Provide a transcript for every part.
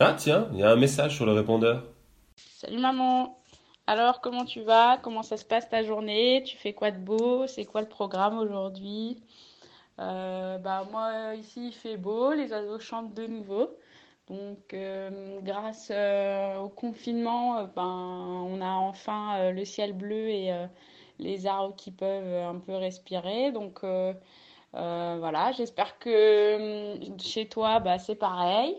Ah tiens, il y a un message sur le répondeur. Salut maman. Alors, comment tu vas? Comment ça se passe ta journée? Tu fais quoi de beau? C'est quoi le programme aujourd'hui? Euh, Bah moi ici il fait beau, les oiseaux chantent de nouveau. Donc euh, grâce euh, au confinement, ben on a enfin le ciel bleu et les arbres qui peuvent un peu respirer. Donc voilà, j'espère que euh, chez toi bah c'est pareil.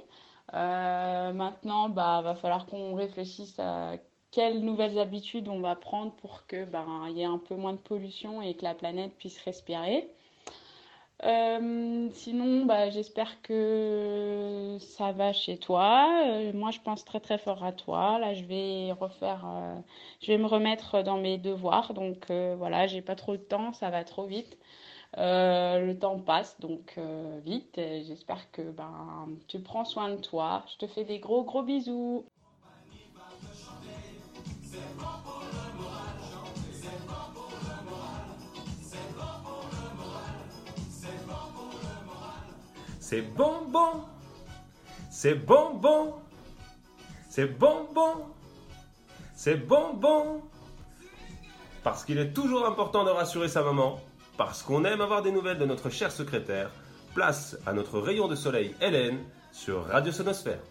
Euh, maintenant, bah, va falloir qu'on réfléchisse à quelles nouvelles habitudes on va prendre pour que il y ait un peu moins de pollution et que la planète puisse respirer. Euh, sinon, bah, j'espère que ça va chez toi. Euh, moi, je pense très très fort à toi. Là, je vais refaire, je vais me remettre dans mes devoirs. Donc voilà, j'ai pas trop de temps, ça va trop vite. Euh, le temps passe donc euh, vite. J'espère que ben tu prends soin de toi. Je te fais des gros gros bisous. C'est bonbon, c'est bonbon, c'est bonbon, c'est bonbon. Parce qu'il est toujours important de rassurer sa maman, parce qu'on aime avoir des nouvelles de notre chère secrétaire, place à notre rayon de soleil Hélène sur Radio Sonosphère.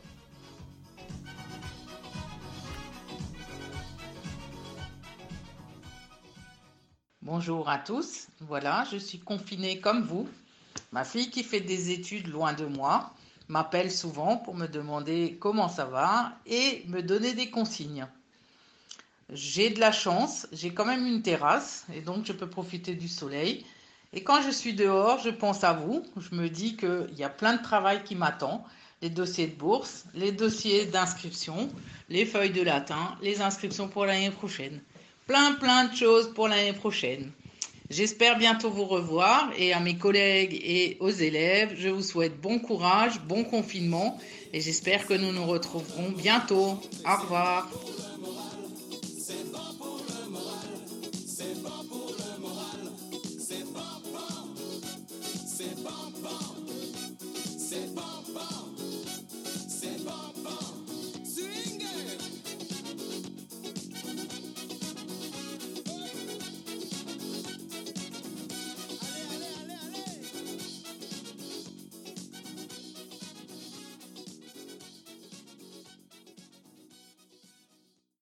Bonjour à tous. Voilà, je suis confinée comme vous. Ma fille qui fait des études loin de moi m'appelle souvent pour me demander comment ça va et me donner des consignes. J'ai de la chance, j'ai quand même une terrasse et donc je peux profiter du soleil. Et quand je suis dehors, je pense à vous. Je me dis qu'il y a plein de travail qui m'attend. Les dossiers de bourse, les dossiers d'inscription, les feuilles de latin, les inscriptions pour l'année prochaine. Plein, plein de choses pour l'année prochaine. J'espère bientôt vous revoir et à mes collègues et aux élèves, je vous souhaite bon courage, bon confinement et j'espère que nous nous retrouverons bientôt. Au revoir.